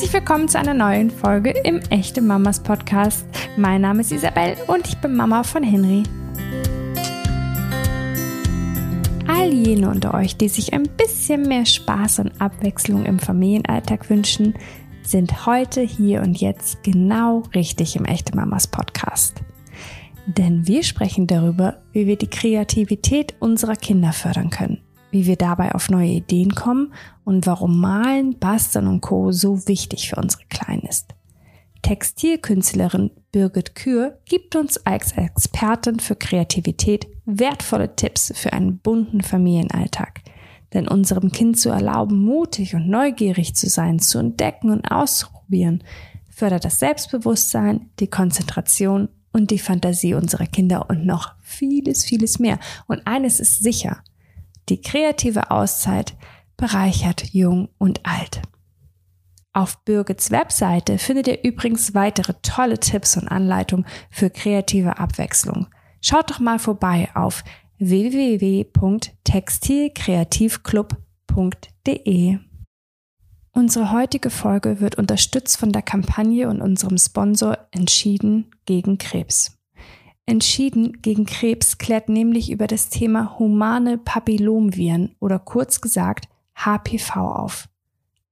Herzlich willkommen zu einer neuen Folge im Echte Mamas Podcast. Mein Name ist Isabel und ich bin Mama von Henry. All jene unter euch, die sich ein bisschen mehr Spaß und Abwechslung im Familienalltag wünschen, sind heute, hier und jetzt genau richtig im Echte Mamas Podcast. Denn wir sprechen darüber, wie wir die Kreativität unserer Kinder fördern können wie wir dabei auf neue Ideen kommen und warum Malen, Basteln und Co. so wichtig für unsere Kleinen ist. Textilkünstlerin Birgit Kür gibt uns als Expertin für Kreativität wertvolle Tipps für einen bunten Familienalltag. Denn unserem Kind zu erlauben, mutig und neugierig zu sein, zu entdecken und auszuprobieren, fördert das Selbstbewusstsein, die Konzentration und die Fantasie unserer Kinder und noch vieles, vieles mehr. Und eines ist sicher, die kreative Auszeit bereichert jung und alt. Auf Birgits Webseite findet ihr übrigens weitere tolle Tipps und Anleitungen für kreative Abwechslung. Schaut doch mal vorbei auf www.textilkreativclub.de. Unsere heutige Folge wird unterstützt von der Kampagne und unserem Sponsor Entschieden gegen Krebs. Entschieden gegen Krebs klärt nämlich über das Thema humane Papillomviren oder kurz gesagt HPV auf.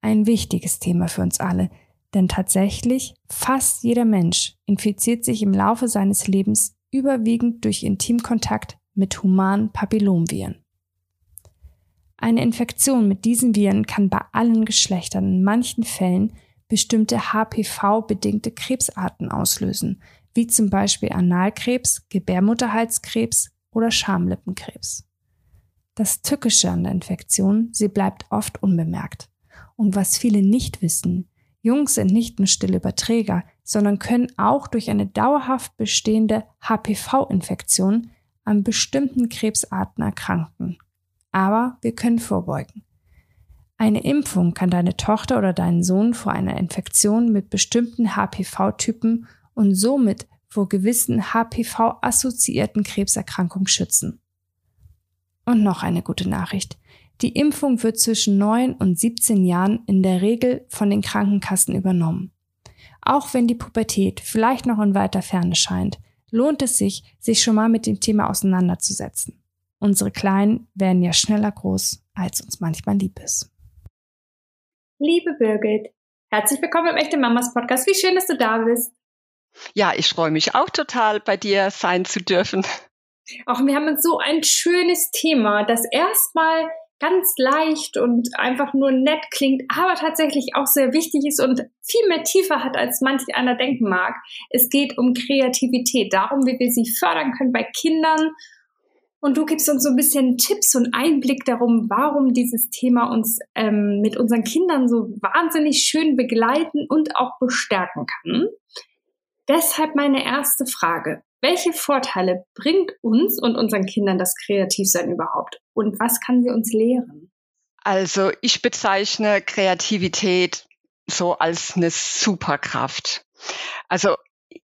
Ein wichtiges Thema für uns alle, denn tatsächlich fast jeder Mensch infiziert sich im Laufe seines Lebens überwiegend durch Intimkontakt mit humanen Papillomviren. Eine Infektion mit diesen Viren kann bei allen Geschlechtern in manchen Fällen bestimmte HPV-bedingte Krebsarten auslösen, wie zum Beispiel Analkrebs, Gebärmutterhalskrebs oder Schamlippenkrebs. Das Tückische an der Infektion, sie bleibt oft unbemerkt. Und was viele nicht wissen, Jungs sind nicht nur stille Überträger, sondern können auch durch eine dauerhaft bestehende HPV-Infektion an bestimmten Krebsarten erkranken. Aber wir können vorbeugen. Eine Impfung kann deine Tochter oder deinen Sohn vor einer Infektion mit bestimmten HPV-Typen und somit vor gewissen HPV-assoziierten Krebserkrankungen schützen. Und noch eine gute Nachricht. Die Impfung wird zwischen 9 und 17 Jahren in der Regel von den Krankenkassen übernommen. Auch wenn die Pubertät vielleicht noch in weiter Ferne scheint, lohnt es sich, sich schon mal mit dem Thema auseinanderzusetzen. Unsere Kleinen werden ja schneller groß, als uns manchmal lieb ist. Liebe Birgit, herzlich willkommen im Echte Mamas Podcast. Wie schön, dass du da bist. Ja, ich freue mich auch total, bei dir sein zu dürfen. Auch wir haben so ein schönes Thema, das erstmal ganz leicht und einfach nur nett klingt, aber tatsächlich auch sehr wichtig ist und viel mehr Tiefe hat, als manch einer denken mag. Es geht um Kreativität, darum, wie wir sie fördern können bei Kindern. Und du gibst uns so ein bisschen Tipps und Einblick darum, warum dieses Thema uns ähm, mit unseren Kindern so wahnsinnig schön begleiten und auch bestärken kann. Deshalb meine erste Frage. Welche Vorteile bringt uns und unseren Kindern das Kreativsein überhaupt? Und was kann sie uns lehren? Also ich bezeichne Kreativität so als eine Superkraft. Also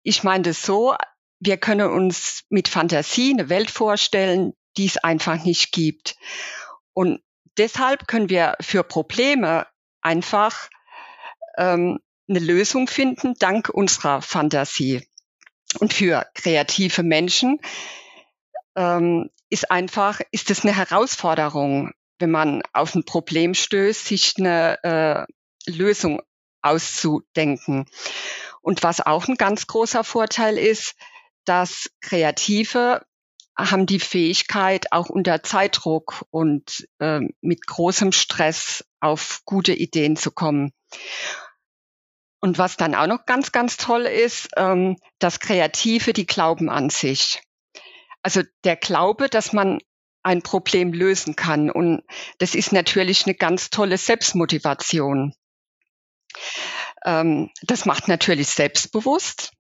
ich meine das so, wir können uns mit Fantasie eine Welt vorstellen, die es einfach nicht gibt. Und deshalb können wir für Probleme einfach ähm, eine Lösung finden dank unserer Fantasie. Und für kreative Menschen ähm, ist einfach, ist es eine Herausforderung, wenn man auf ein Problem stößt, sich eine äh, Lösung auszudenken. Und was auch ein ganz großer Vorteil ist, dass Kreative haben die Fähigkeit, auch unter Zeitdruck und äh, mit großem Stress auf gute Ideen zu kommen. Und was dann auch noch ganz, ganz toll ist, ähm, das Kreative, die glauben an sich. Also der Glaube, dass man ein Problem lösen kann. Und das ist natürlich eine ganz tolle Selbstmotivation. Ähm, das macht natürlich selbstbewusst,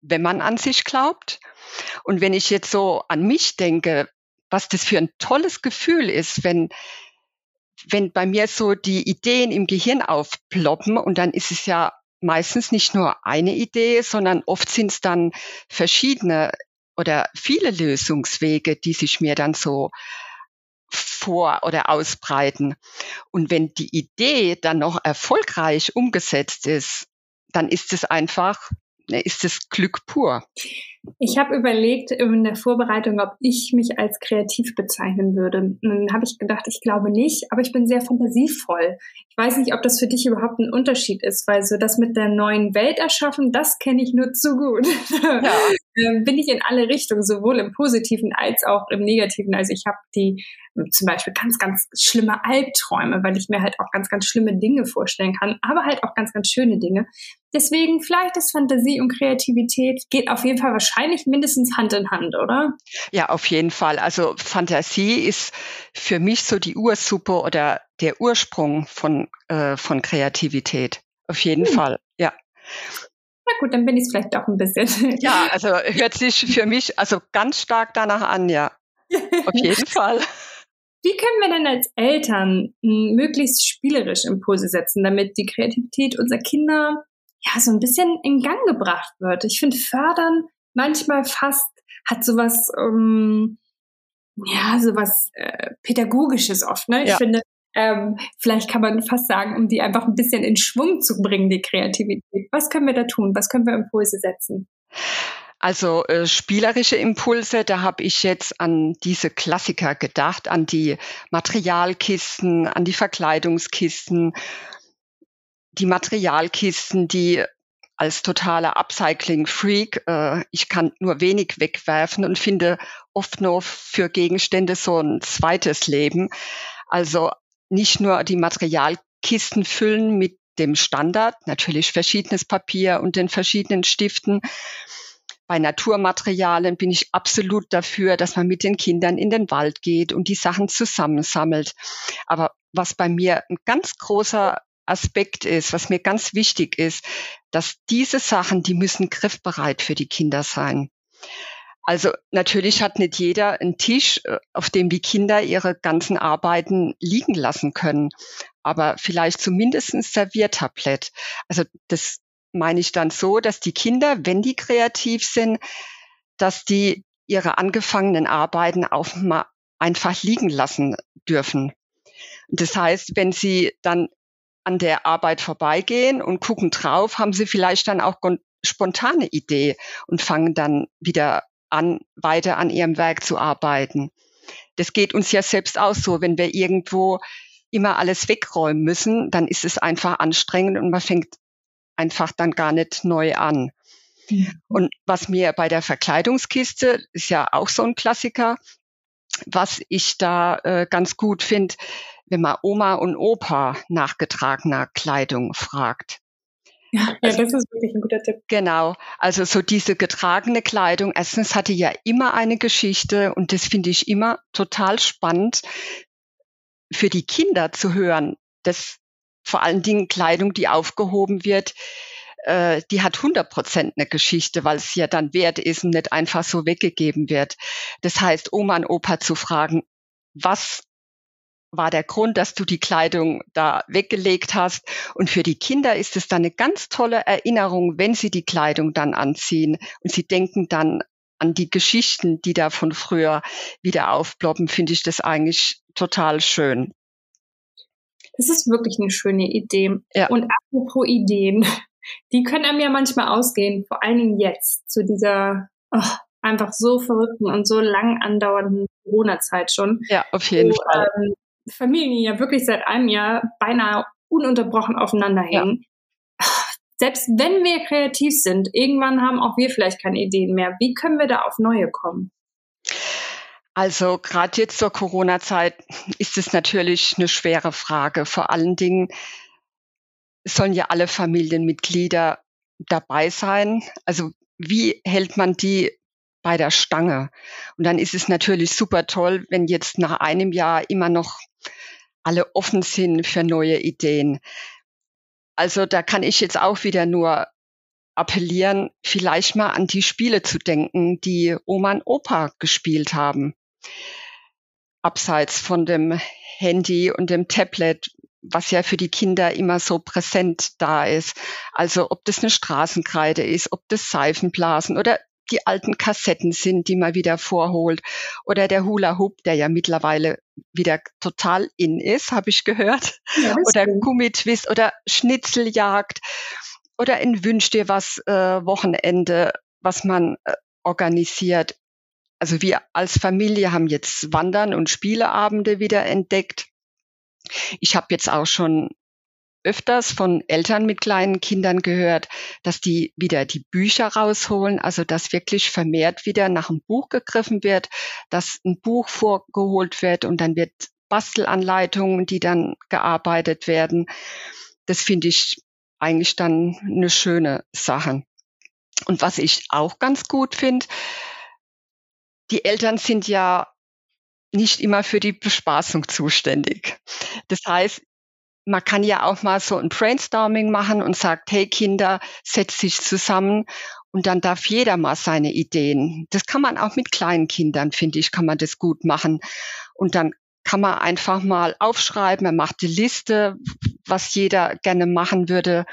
wenn man an sich glaubt. Und wenn ich jetzt so an mich denke, was das für ein tolles Gefühl ist, wenn, wenn bei mir so die Ideen im Gehirn aufploppen und dann ist es ja meistens nicht nur eine Idee, sondern oft sind es dann verschiedene oder viele Lösungswege, die sich mir dann so vor oder ausbreiten. Und wenn die Idee dann noch erfolgreich umgesetzt ist, dann ist es einfach, ne, ist es Glück pur. Ich habe überlegt in der Vorbereitung, ob ich mich als kreativ bezeichnen würde. Und dann habe ich gedacht, ich glaube nicht, aber ich bin sehr fantasievoll. Ich weiß nicht, ob das für dich überhaupt ein Unterschied ist, weil so das mit der neuen Welt erschaffen, das kenne ich nur zu gut. Ja. Ähm, bin ich in alle Richtungen, sowohl im Positiven als auch im Negativen. Also ich habe die zum Beispiel ganz, ganz schlimme Albträume, weil ich mir halt auch ganz, ganz schlimme Dinge vorstellen kann, aber halt auch ganz, ganz schöne Dinge. Deswegen vielleicht ist Fantasie und Kreativität geht auf jeden Fall wahrscheinlich mindestens Hand in Hand, oder? Ja, auf jeden Fall. Also Fantasie ist für mich so die Ursuppe oder der Ursprung von, äh, von Kreativität. Auf jeden hm. Fall, ja. Na gut, dann bin ich es vielleicht auch ein bisschen. Ja, also hört sich für mich also ganz stark danach an, ja. Auf jeden Fall. Wie können wir denn als Eltern möglichst spielerisch Impulse setzen, damit die Kreativität unserer Kinder ja so ein bisschen in Gang gebracht wird? Ich finde, fördern manchmal fast hat sowas, ähm, ja, sowas äh, Pädagogisches oft. Ne? Ich ja. finde, ähm, vielleicht kann man fast sagen, um die einfach ein bisschen in Schwung zu bringen, die Kreativität. Was können wir da tun? Was können wir Impulse setzen? Also äh, spielerische Impulse, da habe ich jetzt an diese Klassiker gedacht, an die Materialkisten, an die Verkleidungskisten, die Materialkisten, die als totaler Upcycling-Freak, äh, ich kann nur wenig wegwerfen und finde oft nur für Gegenstände so ein zweites Leben. Also nicht nur die Materialkisten füllen mit dem Standard, natürlich verschiedenes Papier und den verschiedenen Stiften, bei Naturmaterialien bin ich absolut dafür, dass man mit den Kindern in den Wald geht und die Sachen zusammensammelt. Aber was bei mir ein ganz großer Aspekt ist, was mir ganz wichtig ist, dass diese Sachen, die müssen griffbereit für die Kinder sein. Also natürlich hat nicht jeder einen Tisch, äh, auf dem die Kinder ihre ganzen Arbeiten liegen lassen können, aber vielleicht zumindest ein Serviertablett. Also das meine ich dann so, dass die Kinder, wenn die kreativ sind, dass die ihre angefangenen Arbeiten auch mal einfach liegen lassen dürfen. Das heißt, wenn sie dann an der Arbeit vorbeigehen und gucken drauf, haben sie vielleicht dann auch spontane Idee und fangen dann wieder an, weiter an ihrem Werk zu arbeiten. Das geht uns ja selbst auch so, wenn wir irgendwo immer alles wegräumen müssen, dann ist es einfach anstrengend und man fängt einfach dann gar nicht neu an. Und was mir bei der Verkleidungskiste ist ja auch so ein Klassiker, was ich da äh, ganz gut finde, wenn man Oma und Opa nach getragener Kleidung fragt. Ja, also, das ist wirklich ein guter Tipp. Genau. Also so diese getragene Kleidung, erstens hatte ja immer eine Geschichte und das finde ich immer total spannend für die Kinder zu hören. Das vor allen Dingen Kleidung, die aufgehoben wird, äh, die hat 100 Prozent eine Geschichte, weil es ja dann wert ist und nicht einfach so weggegeben wird. Das heißt, Oma und Opa zu fragen, was war der Grund, dass du die Kleidung da weggelegt hast. Und für die Kinder ist es dann eine ganz tolle Erinnerung, wenn sie die Kleidung dann anziehen und sie denken dann an die Geschichten, die da von früher wieder aufploppen, finde ich das eigentlich total schön. Das ist wirklich eine schöne Idee. Ja. Und apropos Ideen, die können einem ja manchmal ausgehen, vor allen Dingen jetzt, zu dieser oh, einfach so verrückten und so lang andauernden Corona-Zeit schon. Ja, auf jeden wo, Fall. Ähm, Familien ja wirklich seit einem Jahr beinahe ununterbrochen aufeinander hängen. Ja. Selbst wenn wir kreativ sind, irgendwann haben auch wir vielleicht keine Ideen mehr. Wie können wir da auf neue kommen? Also gerade jetzt zur Corona-Zeit ist es natürlich eine schwere Frage. Vor allen Dingen sollen ja alle Familienmitglieder dabei sein. Also wie hält man die bei der Stange? Und dann ist es natürlich super toll, wenn jetzt nach einem Jahr immer noch alle offen sind für neue Ideen. Also da kann ich jetzt auch wieder nur appellieren, vielleicht mal an die Spiele zu denken, die Oma und Opa gespielt haben abseits von dem Handy und dem Tablet, was ja für die Kinder immer so präsent da ist. Also ob das eine Straßenkreide ist, ob das Seifenblasen oder die alten Kassetten sind, die man wieder vorholt. Oder der Hula Hoop, der ja mittlerweile wieder total in ist, habe ich gehört. Ja, oder Gummitwist oder Schnitzeljagd. Oder ein Wünsch dir was äh, Wochenende, was man äh, organisiert. Also wir als Familie haben jetzt Wandern und Spieleabende wieder entdeckt. Ich habe jetzt auch schon öfters von Eltern mit kleinen Kindern gehört, dass die wieder die Bücher rausholen, also dass wirklich vermehrt wieder nach einem Buch gegriffen wird, dass ein Buch vorgeholt wird und dann wird Bastelanleitungen, die dann gearbeitet werden. Das finde ich eigentlich dann eine schöne Sache. Und was ich auch ganz gut finde, die Eltern sind ja nicht immer für die Bespaßung zuständig. Das heißt, man kann ja auch mal so ein Brainstorming machen und sagt, hey Kinder, setzt sich zusammen und dann darf jeder mal seine Ideen. Das kann man auch mit kleinen Kindern, finde ich, kann man das gut machen. Und dann kann man einfach mal aufschreiben, man macht die Liste, was jeder gerne machen würde,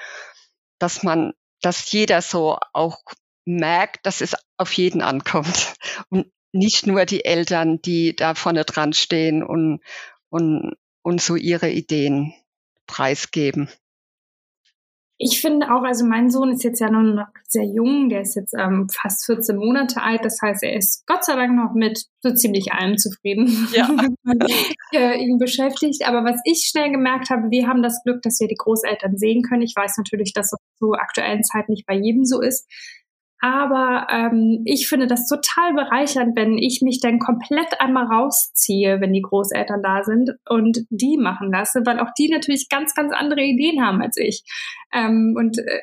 dass man, dass jeder so auch merkt, dass es auf jeden ankommt und nicht nur die Eltern, die da vorne dran stehen und, und, und so ihre Ideen preisgeben. Ich finde auch, also mein Sohn ist jetzt ja noch sehr jung, der ist jetzt ähm, fast 14 Monate alt, das heißt, er ist Gott sei Dank noch mit so ziemlich allem zufrieden, ja. äh, ihn beschäftigt. Aber was ich schnell gemerkt habe, wir haben das Glück, dass wir die Großeltern sehen können. Ich weiß natürlich, dass das zur aktuellen Zeit nicht bei jedem so ist. Aber ähm, ich finde das total bereichernd, wenn ich mich dann komplett einmal rausziehe, wenn die Großeltern da sind und die machen lasse, weil auch die natürlich ganz, ganz andere Ideen haben als ich. Ähm, und äh,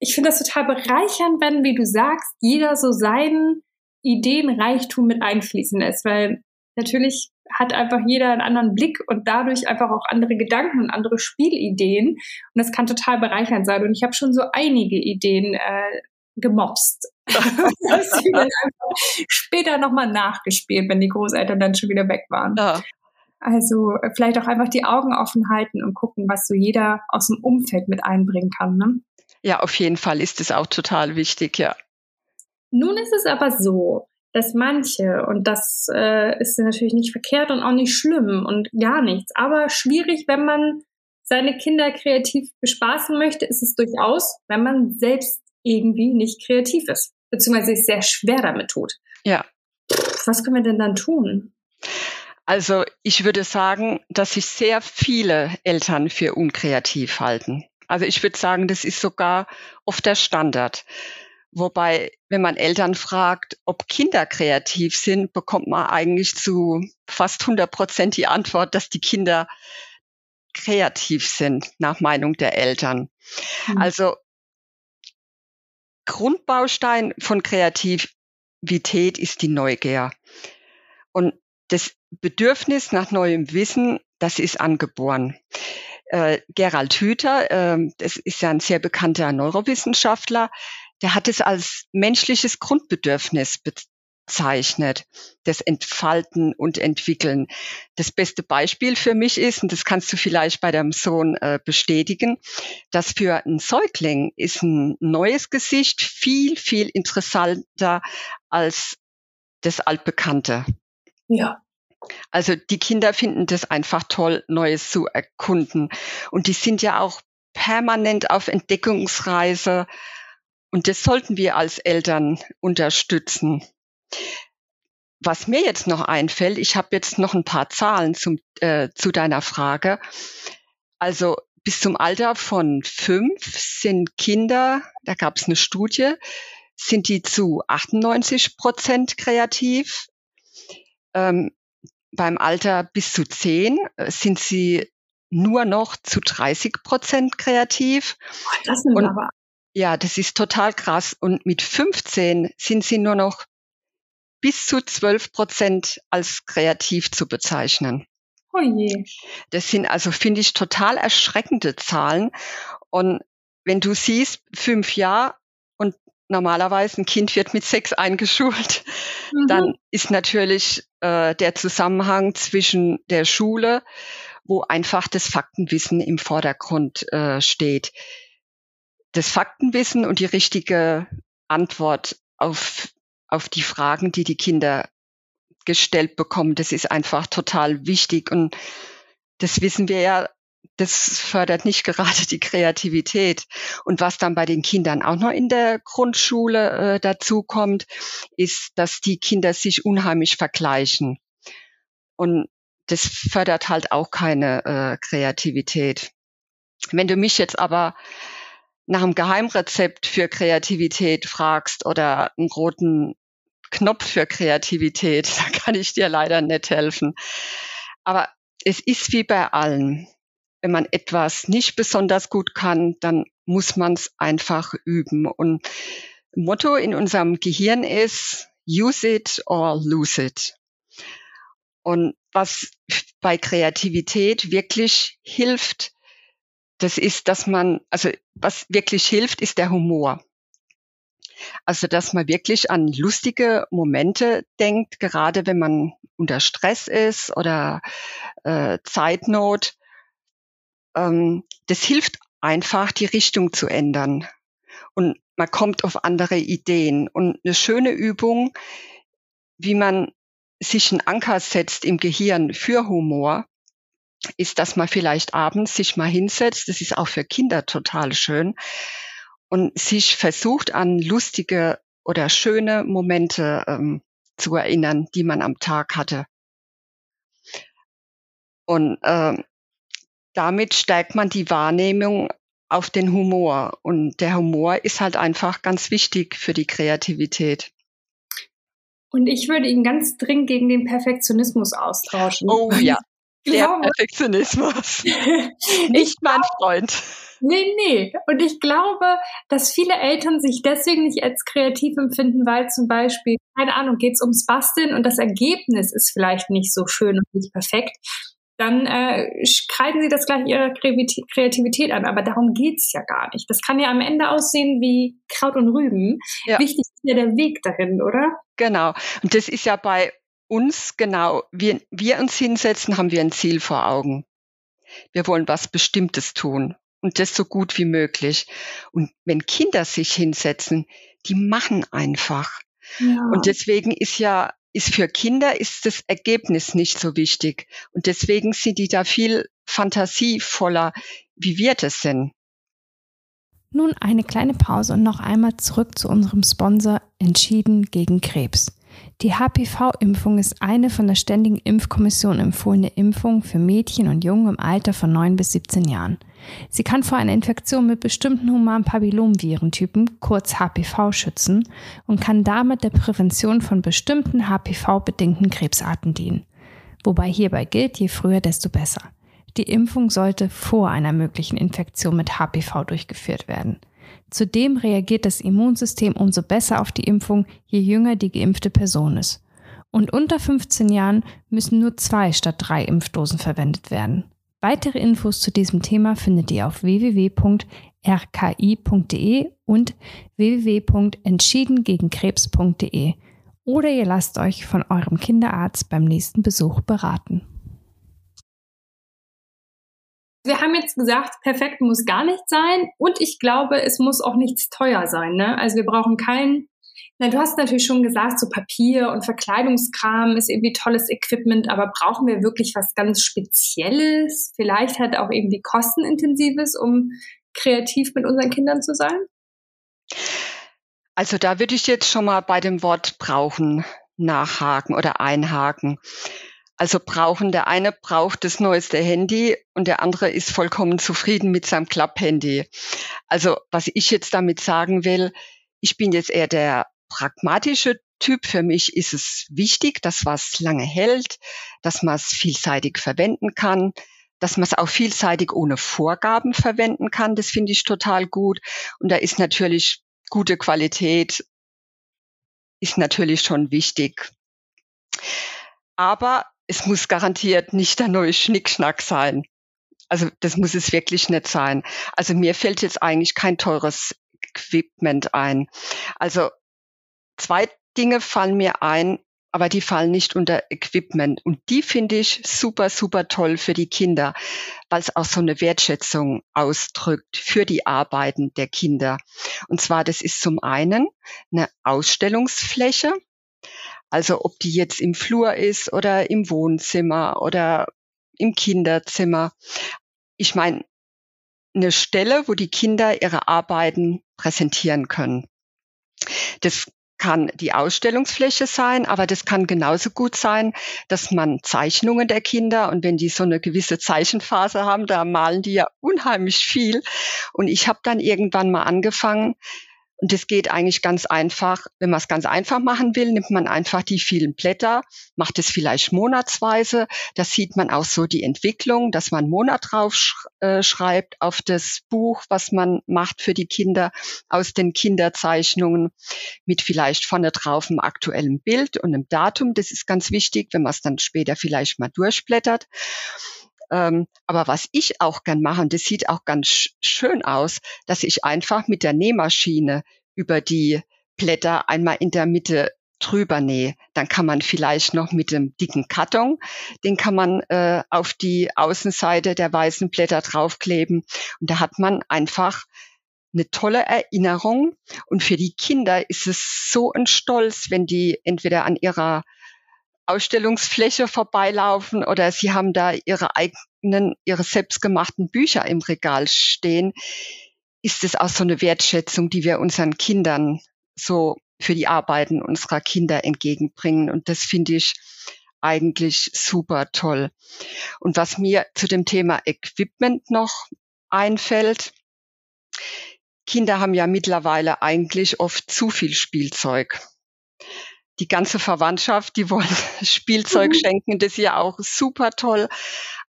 ich finde das total bereichernd, wenn, wie du sagst, jeder so seinen Ideenreichtum mit einfließen lässt, weil natürlich hat einfach jeder einen anderen Blick und dadurch einfach auch andere Gedanken und andere Spielideen. Und das kann total bereichernd sein. Und ich habe schon so einige Ideen äh, gemobst. später nochmal nachgespielt, wenn die Großeltern dann schon wieder weg waren. Ja. Also äh, vielleicht auch einfach die Augen offen halten und gucken, was so jeder aus dem Umfeld mit einbringen kann. Ne? Ja, auf jeden Fall ist es auch total wichtig, ja. Nun ist es aber so, dass manche, und das äh, ist natürlich nicht verkehrt und auch nicht schlimm und gar nichts, aber schwierig, wenn man seine Kinder kreativ bespaßen möchte, ist es durchaus, wenn man selbst irgendwie nicht kreativ ist, beziehungsweise sich sehr schwer damit tut. Ja. Was können wir denn dann tun? Also ich würde sagen, dass sich sehr viele Eltern für unkreativ halten. Also ich würde sagen, das ist sogar oft der Standard. Wobei, wenn man Eltern fragt, ob Kinder kreativ sind, bekommt man eigentlich zu fast 100 Prozent die Antwort, dass die Kinder kreativ sind, nach Meinung der Eltern. Mhm. Also Grundbaustein von Kreativität ist die Neugier. Und das Bedürfnis nach neuem Wissen, das ist angeboren. Äh, Gerald Hüther, äh, das ist ja ein sehr bekannter Neurowissenschaftler, der hat es als menschliches Grundbedürfnis zeichnet, das Entfalten und Entwickeln. Das beste Beispiel für mich ist, und das kannst du vielleicht bei deinem Sohn äh, bestätigen, dass für einen Säugling ist ein neues Gesicht viel, viel interessanter als das altbekannte. Ja. Also die Kinder finden das einfach toll, Neues zu erkunden. Und die sind ja auch permanent auf Entdeckungsreise. Und das sollten wir als Eltern unterstützen. Was mir jetzt noch einfällt, ich habe jetzt noch ein paar Zahlen zum, äh, zu deiner Frage. Also bis zum Alter von fünf sind Kinder, da gab es eine Studie, sind die zu 98 Prozent kreativ. Ähm, beim Alter bis zu zehn äh, sind sie nur noch zu 30 Prozent kreativ. das sind Und, aber. Ja, das ist total krass. Und mit 15 sind sie nur noch bis zu 12 Prozent als kreativ zu bezeichnen. Oh je. Das sind also, finde ich, total erschreckende Zahlen. Und wenn du siehst, fünf Jahre und normalerweise ein Kind wird mit sechs eingeschult, mhm. dann ist natürlich äh, der Zusammenhang zwischen der Schule, wo einfach das Faktenwissen im Vordergrund äh, steht. Das Faktenwissen und die richtige Antwort auf auf die Fragen, die die Kinder gestellt bekommen. Das ist einfach total wichtig und das wissen wir ja, das fördert nicht gerade die Kreativität. Und was dann bei den Kindern auch noch in der Grundschule äh, dazu kommt, ist, dass die Kinder sich unheimlich vergleichen. Und das fördert halt auch keine äh, Kreativität. Wenn du mich jetzt aber nach einem Geheimrezept für Kreativität fragst oder einen roten Knopf für Kreativität, da kann ich dir leider nicht helfen. Aber es ist wie bei allen. Wenn man etwas nicht besonders gut kann, dann muss man es einfach üben. Und Motto in unserem Gehirn ist, use it or lose it. Und was bei Kreativität wirklich hilft, das ist, dass man, also was wirklich hilft, ist der Humor. Also, dass man wirklich an lustige Momente denkt, gerade wenn man unter Stress ist oder äh, Zeitnot. Ähm, das hilft einfach, die Richtung zu ändern. Und man kommt auf andere Ideen. Und eine schöne Übung, wie man sich einen Anker setzt im Gehirn für Humor, ist, dass man vielleicht abends sich mal hinsetzt. Das ist auch für Kinder total schön. Und sich versucht an lustige oder schöne Momente ähm, zu erinnern, die man am Tag hatte. Und äh, damit stärkt man die Wahrnehmung auf den Humor. Und der Humor ist halt einfach ganz wichtig für die Kreativität. Und ich würde ihn ganz dringend gegen den Perfektionismus austauschen. Oh ja, der Perfektionismus. Nicht mein Freund. Nee, nee. Und ich glaube, dass viele Eltern sich deswegen nicht als kreativ empfinden, weil zum Beispiel, keine Ahnung, geht es ums Basteln und das Ergebnis ist vielleicht nicht so schön und nicht perfekt. Dann äh, kreiden sie das gleich ihrer Kreativität an. Aber darum geht's ja gar nicht. Das kann ja am Ende aussehen wie Kraut und Rüben. Ja. Wichtig ist ja der Weg dahin, oder? Genau. Und das ist ja bei uns genau, wir, wir uns hinsetzen, haben wir ein Ziel vor Augen. Wir wollen was Bestimmtes tun und das so gut wie möglich. Und wenn Kinder sich hinsetzen, die machen einfach. Ja. Und deswegen ist ja, ist für Kinder ist das Ergebnis nicht so wichtig. Und deswegen sind die da viel fantasievoller, wie wir das sind. Nun eine kleine Pause und noch einmal zurück zu unserem Sponsor Entschieden gegen Krebs. Die HPV-Impfung ist eine von der Ständigen Impfkommission empfohlene Impfung für Mädchen und Jungen im Alter von 9 bis 17 Jahren. Sie kann vor einer Infektion mit bestimmten humanen Papillomvirentypen, kurz HPV, schützen und kann damit der Prävention von bestimmten HPV-bedingten Krebsarten dienen. Wobei hierbei gilt, je früher, desto besser. Die Impfung sollte vor einer möglichen Infektion mit HPV durchgeführt werden. Zudem reagiert das Immunsystem umso besser auf die Impfung, je jünger die geimpfte Person ist. Und unter 15 Jahren müssen nur zwei statt drei Impfdosen verwendet werden. Weitere Infos zu diesem Thema findet ihr auf www.rki.de und www.entschiedengegenkrebs.de oder ihr lasst euch von eurem Kinderarzt beim nächsten Besuch beraten. Wir haben jetzt gesagt, perfekt muss gar nicht sein und ich glaube, es muss auch nichts teuer sein. Ne? Also wir brauchen kein, na, du hast natürlich schon gesagt, so Papier und Verkleidungskram ist irgendwie tolles Equipment, aber brauchen wir wirklich was ganz Spezielles? Vielleicht halt auch irgendwie kostenintensives, um kreativ mit unseren Kindern zu sein? Also da würde ich jetzt schon mal bei dem Wort brauchen nachhaken oder einhaken. Also brauchen, der eine braucht das neueste Handy und der andere ist vollkommen zufrieden mit seinem Klapphandy. Also was ich jetzt damit sagen will, ich bin jetzt eher der pragmatische Typ. Für mich ist es wichtig, dass was lange hält, dass man es vielseitig verwenden kann, dass man es auch vielseitig ohne Vorgaben verwenden kann. Das finde ich total gut. Und da ist natürlich gute Qualität, ist natürlich schon wichtig. Aber es muss garantiert nicht der neue Schnickschnack sein. Also das muss es wirklich nicht sein. Also mir fällt jetzt eigentlich kein teures Equipment ein. Also zwei Dinge fallen mir ein, aber die fallen nicht unter Equipment. Und die finde ich super, super toll für die Kinder, weil es auch so eine Wertschätzung ausdrückt für die Arbeiten der Kinder. Und zwar, das ist zum einen eine Ausstellungsfläche, also ob die jetzt im Flur ist oder im Wohnzimmer oder im Kinderzimmer. Ich meine, eine Stelle, wo die Kinder ihre Arbeiten präsentieren können. Das kann die Ausstellungsfläche sein, aber das kann genauso gut sein, dass man Zeichnungen der Kinder und wenn die so eine gewisse Zeichenphase haben, da malen die ja unheimlich viel. Und ich habe dann irgendwann mal angefangen, und das geht eigentlich ganz einfach. Wenn man es ganz einfach machen will, nimmt man einfach die vielen Blätter, macht es vielleicht monatsweise. Da sieht man auch so die Entwicklung, dass man einen Monat drauf sch äh, schreibt auf das Buch, was man macht für die Kinder aus den Kinderzeichnungen mit vielleicht vorne drauf einem aktuellen Bild und einem Datum. Das ist ganz wichtig, wenn man es dann später vielleicht mal durchblättert. Ähm, aber was ich auch gern mache, und das sieht auch ganz schön aus, dass ich einfach mit der Nähmaschine über die Blätter einmal in der Mitte drüber nähe. Dann kann man vielleicht noch mit dem dicken Karton, den kann man äh, auf die Außenseite der weißen Blätter draufkleben. Und da hat man einfach eine tolle Erinnerung. Und für die Kinder ist es so ein Stolz, wenn die entweder an ihrer Ausstellungsfläche vorbeilaufen oder sie haben da ihre eigenen, ihre selbstgemachten Bücher im Regal stehen, ist es auch so eine Wertschätzung, die wir unseren Kindern so für die Arbeiten unserer Kinder entgegenbringen. Und das finde ich eigentlich super toll. Und was mir zu dem Thema Equipment noch einfällt, Kinder haben ja mittlerweile eigentlich oft zu viel Spielzeug die ganze Verwandtschaft, die wollen Spielzeug mhm. schenken, das ist ja auch super toll.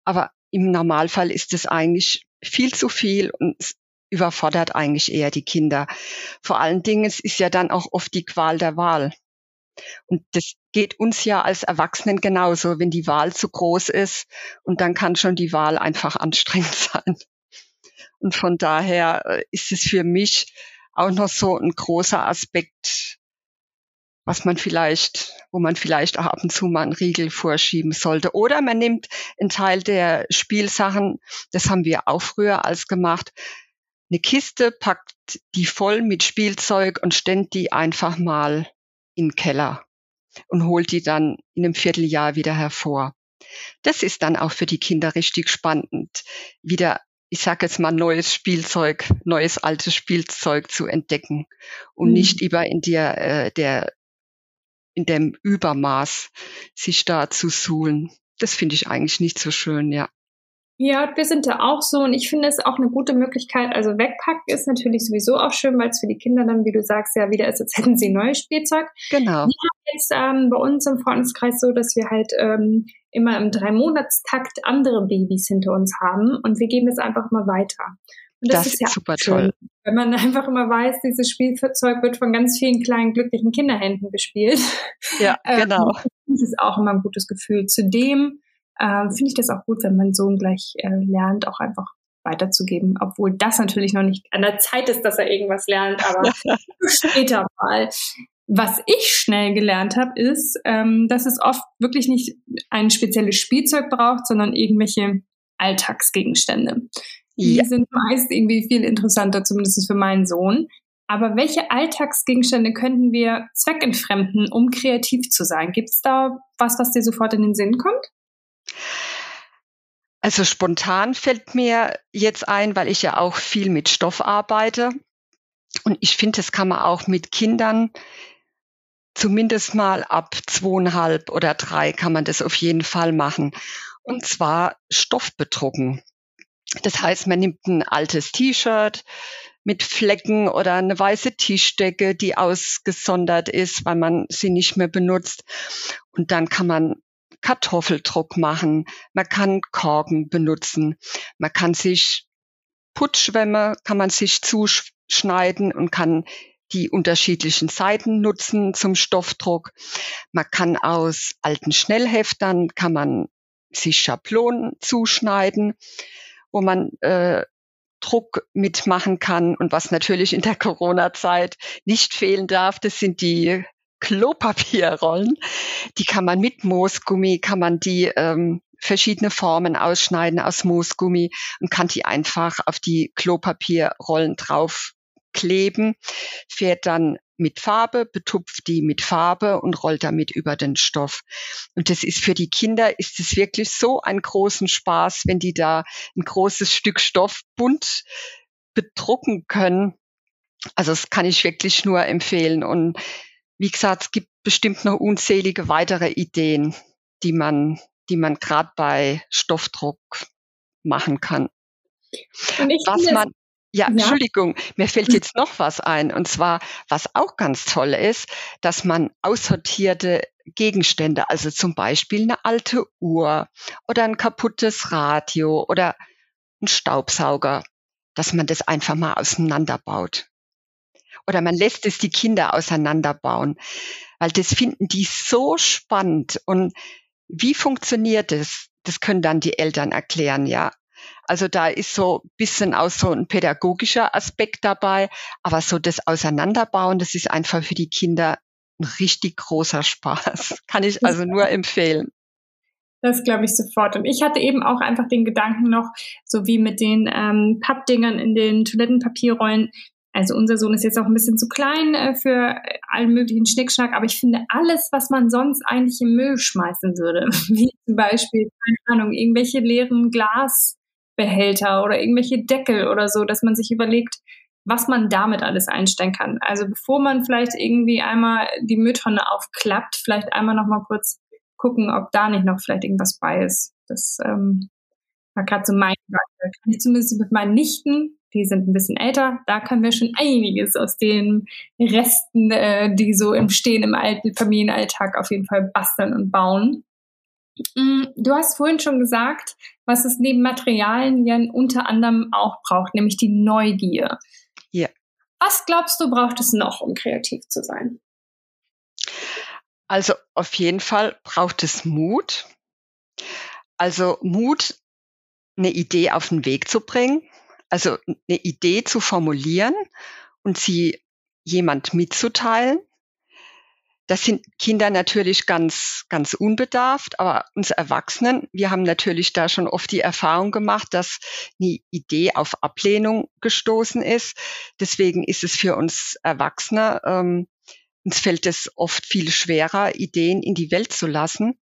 Aber im Normalfall ist es eigentlich viel zu viel und überfordert eigentlich eher die Kinder. Vor allen Dingen, es ist ja dann auch oft die Qual der Wahl. Und das geht uns ja als Erwachsenen genauso, wenn die Wahl zu groß ist und dann kann schon die Wahl einfach anstrengend sein. Und von daher äh, ist es für mich auch noch so ein großer Aspekt, was man vielleicht, wo man vielleicht auch ab und zu mal einen Riegel vorschieben sollte. Oder man nimmt einen Teil der Spielsachen, das haben wir auch früher als gemacht, eine Kiste, packt die voll mit Spielzeug und stellt die einfach mal in den Keller und holt die dann in einem Vierteljahr wieder hervor. Das ist dann auch für die Kinder richtig spannend, wieder ich sage jetzt mal, neues Spielzeug, neues altes Spielzeug zu entdecken und mhm. nicht über in der, äh, der in dem Übermaß sich da zu suhlen. Das finde ich eigentlich nicht so schön, ja. Ja, wir sind da auch so und ich finde es auch eine gute Möglichkeit. Also wegpacken ist natürlich sowieso auch schön, weil es für die Kinder dann, wie du sagst, ja wieder ist, als hätten sie neues Spielzeug. Genau. Wir haben jetzt ähm, bei uns im Freundeskreis so, dass wir halt ähm, immer im Drei-Monatstakt andere Babys hinter uns haben und wir geben es einfach mal weiter. Und das, das ist, ja super schön, toll. Wenn man einfach immer weiß, dieses Spielzeug wird von ganz vielen kleinen, glücklichen Kinderhänden bespielt. Ja, ähm, genau. das ist auch immer ein gutes Gefühl. Zudem äh, finde ich das auch gut, wenn mein Sohn gleich äh, lernt, auch einfach weiterzugeben, obwohl das natürlich noch nicht an der Zeit ist, dass er irgendwas lernt, aber später mal. Was ich schnell gelernt habe, ist, ähm, dass es oft wirklich nicht ein spezielles Spielzeug braucht, sondern irgendwelche Alltagsgegenstände. Die ja. sind meist irgendwie viel interessanter, zumindest für meinen Sohn. Aber welche Alltagsgegenstände könnten wir zweckentfremden, um kreativ zu sein? Gibt es da was, was dir sofort in den Sinn kommt? Also spontan fällt mir jetzt ein, weil ich ja auch viel mit Stoff arbeite. Und ich finde, das kann man auch mit Kindern zumindest mal ab zweieinhalb oder drei kann man das auf jeden Fall machen. Und zwar Stoff bedrucken. Das heißt, man nimmt ein altes T-Shirt mit Flecken oder eine weiße Tischdecke, die ausgesondert ist, weil man sie nicht mehr benutzt. Und dann kann man Kartoffeldruck machen, man kann Korken benutzen, man kann sich Putzschwämme, kann man sich zuschneiden und kann die unterschiedlichen Seiten nutzen zum Stoffdruck. Man kann aus alten Schnellheftern, kann man sich Schablonen zuschneiden wo man äh, Druck mitmachen kann. Und was natürlich in der Corona-Zeit nicht fehlen darf, das sind die Klopapierrollen. Die kann man mit Moosgummi, kann man die ähm, verschiedene Formen ausschneiden aus Moosgummi und kann die einfach auf die Klopapierrollen draufkleben, fährt dann mit Farbe, betupft die mit Farbe und rollt damit über den Stoff. Und das ist für die Kinder, ist es wirklich so ein großen Spaß, wenn die da ein großes Stück Stoff bunt bedrucken können. Also das kann ich wirklich nur empfehlen. Und wie gesagt, es gibt bestimmt noch unzählige weitere Ideen, die man die man gerade bei Stoffdruck machen kann. was man, ja, ja, Entschuldigung, mir fällt hm. jetzt noch was ein. Und zwar, was auch ganz toll ist, dass man aussortierte Gegenstände, also zum Beispiel eine alte Uhr oder ein kaputtes Radio oder ein Staubsauger, dass man das einfach mal auseinanderbaut. Oder man lässt es die Kinder auseinanderbauen, weil das finden die so spannend und wie funktioniert es? Das können dann die Eltern erklären, ja. Also da ist so ein bisschen auch so ein pädagogischer Aspekt dabei, aber so das Auseinanderbauen, das ist einfach für die Kinder ein richtig großer Spaß. Kann ich also nur empfehlen. Das glaube ich sofort. Und ich hatte eben auch einfach den Gedanken noch, so wie mit den ähm, Pappdingern in den Toilettenpapierrollen, also unser Sohn ist jetzt auch ein bisschen zu klein äh, für allen möglichen Schnickschnack, aber ich finde alles, was man sonst eigentlich im Müll schmeißen würde, wie zum Beispiel, keine Ahnung, irgendwelche leeren Glasbehälter oder irgendwelche Deckel oder so, dass man sich überlegt, was man damit alles einstellen kann. Also bevor man vielleicht irgendwie einmal die Mülltonne aufklappt, vielleicht einmal noch mal kurz gucken, ob da nicht noch vielleicht irgendwas bei ist. Das ähm, war gerade so mein Gedanke. Kann ich zumindest mit meinen Nichten die sind ein bisschen älter, da können wir schon einiges aus den Resten, äh, die so im Stehen im alten Familienalltag auf jeden Fall basteln und bauen. Mm, du hast vorhin schon gesagt, was es neben Materialien unter anderem auch braucht, nämlich die Neugier. Ja. Was glaubst du, braucht es noch, um kreativ zu sein? Also auf jeden Fall braucht es Mut. Also Mut, eine Idee auf den Weg zu bringen also eine Idee zu formulieren und sie jemand mitzuteilen. Das sind Kinder natürlich ganz, ganz unbedarft, aber uns Erwachsenen, wir haben natürlich da schon oft die Erfahrung gemacht, dass eine Idee auf Ablehnung gestoßen ist. Deswegen ist es für uns Erwachsene, ähm, uns fällt es oft viel schwerer, Ideen in die Welt zu lassen.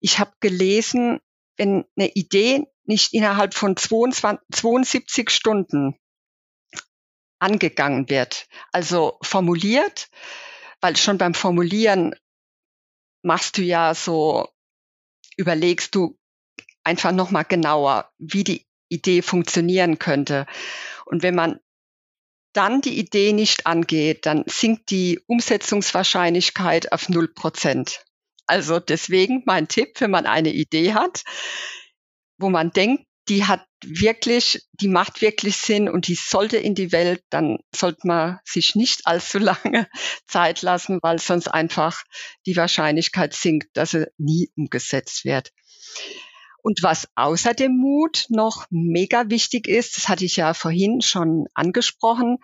Ich habe gelesen, wenn eine Idee nicht innerhalb von 22, 72 Stunden angegangen wird, also formuliert, weil schon beim Formulieren machst du ja so, überlegst du einfach nochmal genauer, wie die Idee funktionieren könnte. Und wenn man dann die Idee nicht angeht, dann sinkt die Umsetzungswahrscheinlichkeit auf null Prozent. Also deswegen mein Tipp, wenn man eine Idee hat, wo man denkt, die hat wirklich, die macht wirklich Sinn und die sollte in die Welt, dann sollte man sich nicht allzu lange Zeit lassen, weil sonst einfach die Wahrscheinlichkeit sinkt, dass sie nie umgesetzt wird. Und was außer dem Mut noch mega wichtig ist, das hatte ich ja vorhin schon angesprochen,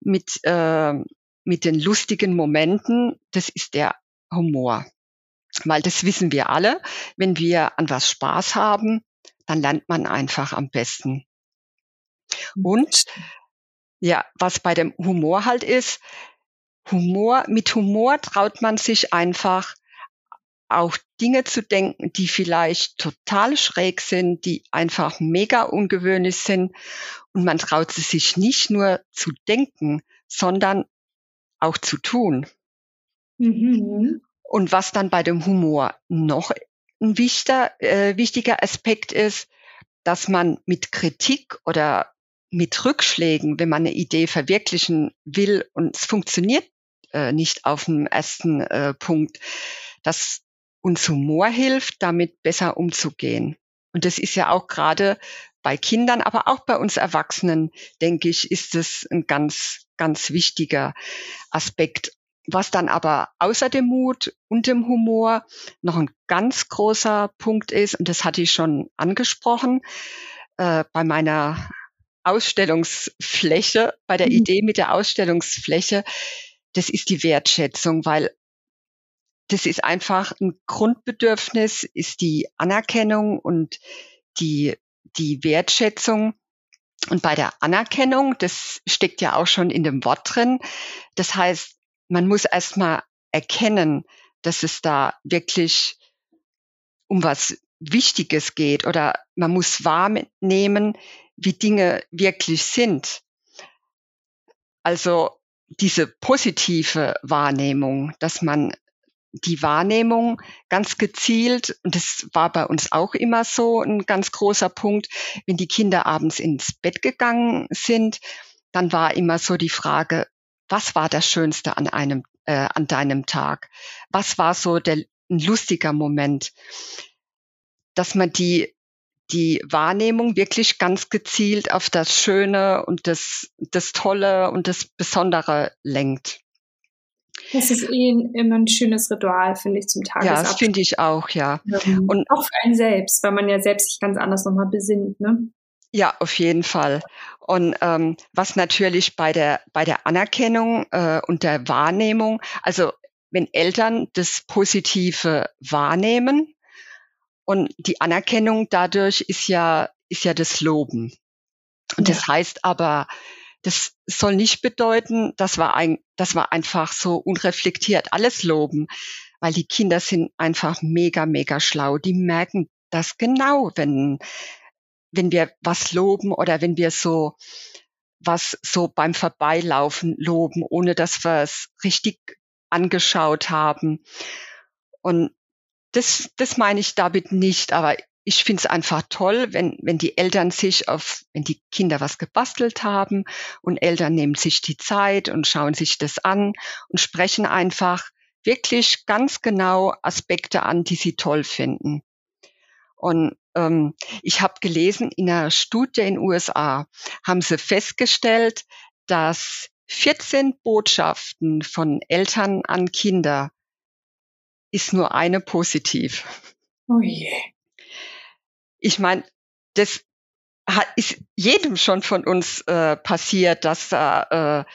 mit, äh, mit den lustigen Momenten, das ist der Humor. Weil das wissen wir alle, wenn wir an was Spaß haben, dann lernt man einfach am besten. Mhm. Und ja, was bei dem Humor halt ist, Humor, mit Humor traut man sich einfach auch Dinge zu denken, die vielleicht total schräg sind, die einfach mega ungewöhnlich sind. Und man traut sie sich nicht nur zu denken, sondern auch zu tun. Mhm. Und was dann bei dem Humor noch ein wichtiger, äh, wichtiger Aspekt ist, dass man mit Kritik oder mit Rückschlägen, wenn man eine Idee verwirklichen will und es funktioniert äh, nicht auf dem ersten äh, Punkt, dass uns Humor hilft, damit besser umzugehen. Und das ist ja auch gerade bei Kindern, aber auch bei uns Erwachsenen, denke ich, ist es ein ganz, ganz wichtiger Aspekt. Was dann aber außer dem Mut und dem Humor noch ein ganz großer Punkt ist, und das hatte ich schon angesprochen, äh, bei meiner Ausstellungsfläche, bei der mhm. Idee mit der Ausstellungsfläche, das ist die Wertschätzung, weil das ist einfach ein Grundbedürfnis, ist die Anerkennung und die, die Wertschätzung. Und bei der Anerkennung, das steckt ja auch schon in dem Wort drin. Das heißt, man muss erstmal erkennen, dass es da wirklich um was Wichtiges geht oder man muss wahrnehmen, wie Dinge wirklich sind. Also diese positive Wahrnehmung, dass man die Wahrnehmung ganz gezielt, und das war bei uns auch immer so ein ganz großer Punkt, wenn die Kinder abends ins Bett gegangen sind, dann war immer so die Frage, was war das Schönste an einem, äh, an deinem Tag? Was war so der, ein lustiger Moment? Dass man die, die Wahrnehmung wirklich ganz gezielt auf das Schöne und das, das Tolle und das Besondere lenkt. Das ist eh immer ein schönes Ritual, finde ich, zum Tagesabschluss. Ja, das finde ich auch, ja. Ähm, und auch für einen selbst, weil man ja selbst sich ganz anders nochmal besinnt, ne? Ja, auf jeden Fall. Und ähm, was natürlich bei der bei der Anerkennung äh, und der Wahrnehmung, also wenn Eltern das Positive wahrnehmen und die Anerkennung dadurch ist ja ist ja das Loben. Und ja. das heißt aber, das soll nicht bedeuten, dass wir, ein, dass wir einfach so unreflektiert alles loben, weil die Kinder sind einfach mega, mega schlau. Die merken das genau, wenn, wenn wir was loben oder wenn wir so was so beim Vorbeilaufen loben, ohne dass wir es richtig angeschaut haben. Und das, das meine ich damit nicht, aber ich finde es einfach toll, wenn, wenn die Eltern sich auf, wenn die Kinder was gebastelt haben und Eltern nehmen sich die Zeit und schauen sich das an und sprechen einfach wirklich ganz genau Aspekte an, die sie toll finden. Und ähm, ich habe gelesen, in einer Studie in den USA haben sie festgestellt, dass 14 Botschaften von Eltern an Kinder ist nur eine positiv. Oh je ich meine, das hat, ist jedem schon von uns äh, passiert, dass er, äh,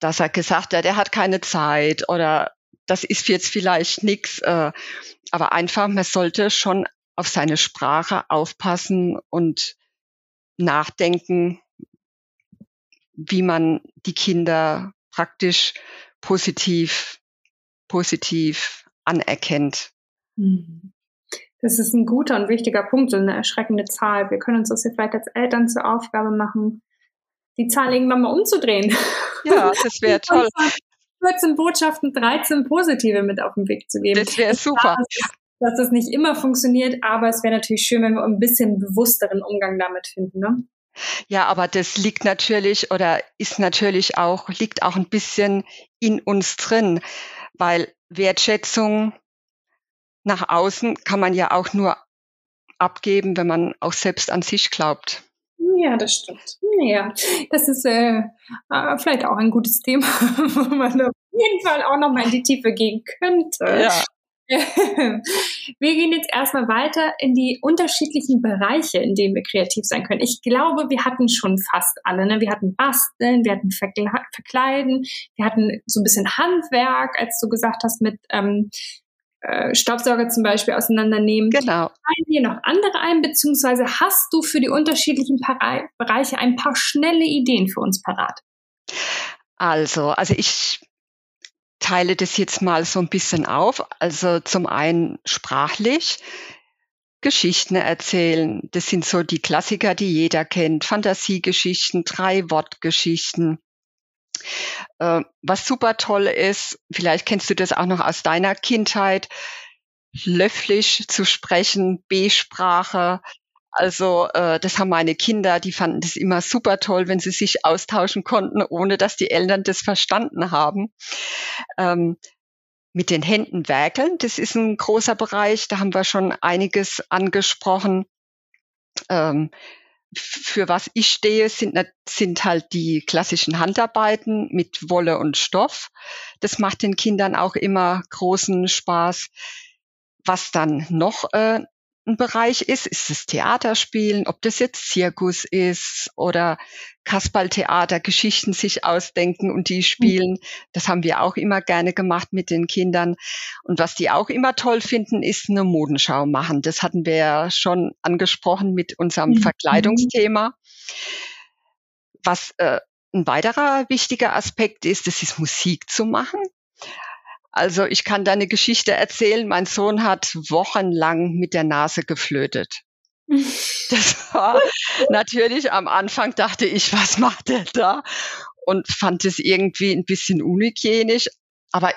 dass er gesagt hat, er hat keine Zeit oder das ist jetzt vielleicht nichts. Äh, aber einfach, man sollte schon auf seine Sprache aufpassen und nachdenken, wie man die Kinder praktisch positiv, positiv anerkennt. Mhm. Das ist ein guter und wichtiger Punkt, so eine erschreckende Zahl. Wir können uns das ja vielleicht als Eltern zur Aufgabe machen, die Zahl irgendwann mal umzudrehen. Ja, das wäre toll. 14 Botschaften, 13 positive mit auf den Weg zu geben. Das wäre super. Dass das nicht immer funktioniert, aber es wäre natürlich schön, wenn wir ein bisschen bewussteren Umgang damit finden. Ne? Ja, aber das liegt natürlich oder ist natürlich auch, liegt auch ein bisschen in uns drin, weil Wertschätzung nach außen kann man ja auch nur abgeben, wenn man auch selbst an sich glaubt. Ja, das stimmt. Ja, das ist äh, äh, vielleicht auch ein gutes Thema, wo man auf jeden Fall auch noch mal in die Tiefe gehen könnte. Ja. wir gehen jetzt erstmal weiter in die unterschiedlichen Bereiche, in denen wir kreativ sein können. Ich glaube, wir hatten schon fast alle. Ne? Wir hatten Basteln, wir hatten Verkleiden, wir hatten so ein bisschen Handwerk, als du gesagt hast, mit ähm, äh, Staubsauger zum Beispiel auseinandernehmen. Genau. Fallen dir noch andere ein, beziehungsweise hast du für die unterschiedlichen Pare Bereiche ein paar schnelle Ideen für uns parat? Also, also ich teile das jetzt mal so ein bisschen auf. Also zum einen sprachlich. Geschichten erzählen. Das sind so die Klassiker, die jeder kennt. Fantasiegeschichten, drei Wortgeschichten. Äh, was super toll ist, vielleicht kennst du das auch noch aus deiner Kindheit, löfflich zu sprechen, B-Sprache. Also äh, das haben meine Kinder, die fanden das immer super toll, wenn sie sich austauschen konnten, ohne dass die Eltern das verstanden haben. Ähm, mit den Händen werkeln, das ist ein großer Bereich, da haben wir schon einiges angesprochen. Ähm, für was ich stehe, sind, sind halt die klassischen Handarbeiten mit Wolle und Stoff. Das macht den Kindern auch immer großen Spaß. Was dann noch äh, ein Bereich ist, ist es Theaterspielen, ob das jetzt Zirkus ist oder Kasperltheater, Geschichten sich ausdenken und die spielen. Das haben wir auch immer gerne gemacht mit den Kindern. Und was die auch immer toll finden, ist eine Modenschau machen. Das hatten wir ja schon angesprochen mit unserem mhm. Verkleidungsthema. Was äh, ein weiterer wichtiger Aspekt ist, das ist Musik zu machen. Also ich kann da eine Geschichte erzählen. Mein Sohn hat wochenlang mit der Nase geflötet. Das war natürlich am Anfang dachte ich, was macht der da? Und fand es irgendwie ein bisschen unhygienisch. Aber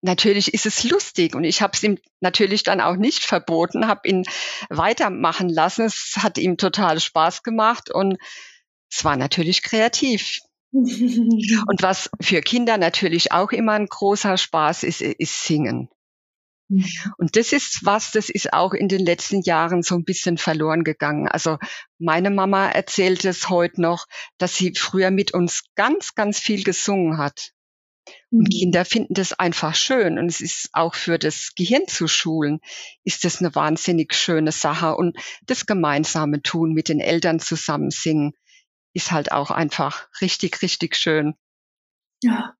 natürlich ist es lustig und ich habe es ihm natürlich dann auch nicht verboten, habe ihn weitermachen lassen. Es hat ihm total Spaß gemacht und es war natürlich kreativ. Und was für Kinder natürlich auch immer ein großer Spaß ist, ist Singen. Mhm. Und das ist was, das ist auch in den letzten Jahren so ein bisschen verloren gegangen. Also meine Mama erzählt es heute noch, dass sie früher mit uns ganz, ganz viel gesungen hat. Und mhm. Kinder finden das einfach schön. Und es ist auch für das Gehirn zu schulen, ist das eine wahnsinnig schöne Sache. Und das gemeinsame Tun mit den Eltern zusammen singen, ist halt auch einfach richtig, richtig schön.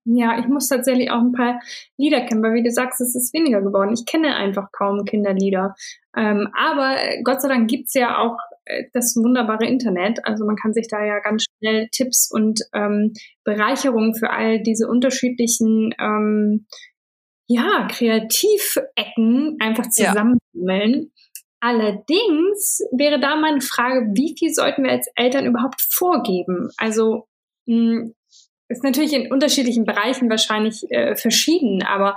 Ja, ich muss tatsächlich auch ein paar Lieder kennen, weil wie du sagst, es ist weniger geworden. Ich kenne einfach kaum Kinderlieder. Ähm, aber Gott sei Dank gibt's ja auch äh, das wunderbare Internet. Also man kann sich da ja ganz schnell Tipps und ähm, Bereicherungen für all diese unterschiedlichen ähm, ja, Kreativecken einfach zusammensammeln. Ja. Allerdings wäre da meine Frage, wie viel sollten wir als Eltern überhaupt vorgeben? Also mh, hm, ist natürlich in unterschiedlichen Bereichen wahrscheinlich äh, verschieden, aber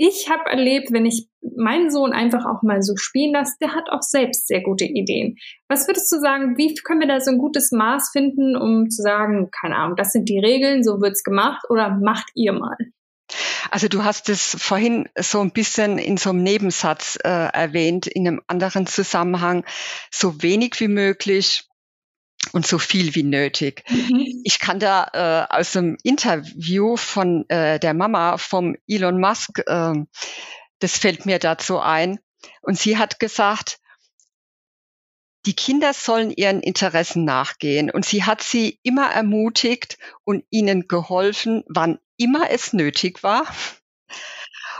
ich habe erlebt, wenn ich meinen Sohn einfach auch mal so spielen lasse, der hat auch selbst sehr gute Ideen. Was würdest du sagen, wie können wir da so ein gutes Maß finden, um zu sagen, keine Ahnung, das sind die Regeln, so wird's gemacht oder macht ihr mal? Also du hast es vorhin so ein bisschen in so einem Nebensatz äh, erwähnt, in einem anderen Zusammenhang, so wenig wie möglich und so viel wie nötig. Mhm. Ich kann da äh, aus einem Interview von äh, der Mama vom Elon Musk, äh, das fällt mir dazu ein, und sie hat gesagt, die Kinder sollen ihren Interessen nachgehen. Und sie hat sie immer ermutigt und ihnen geholfen, wann immer es nötig war.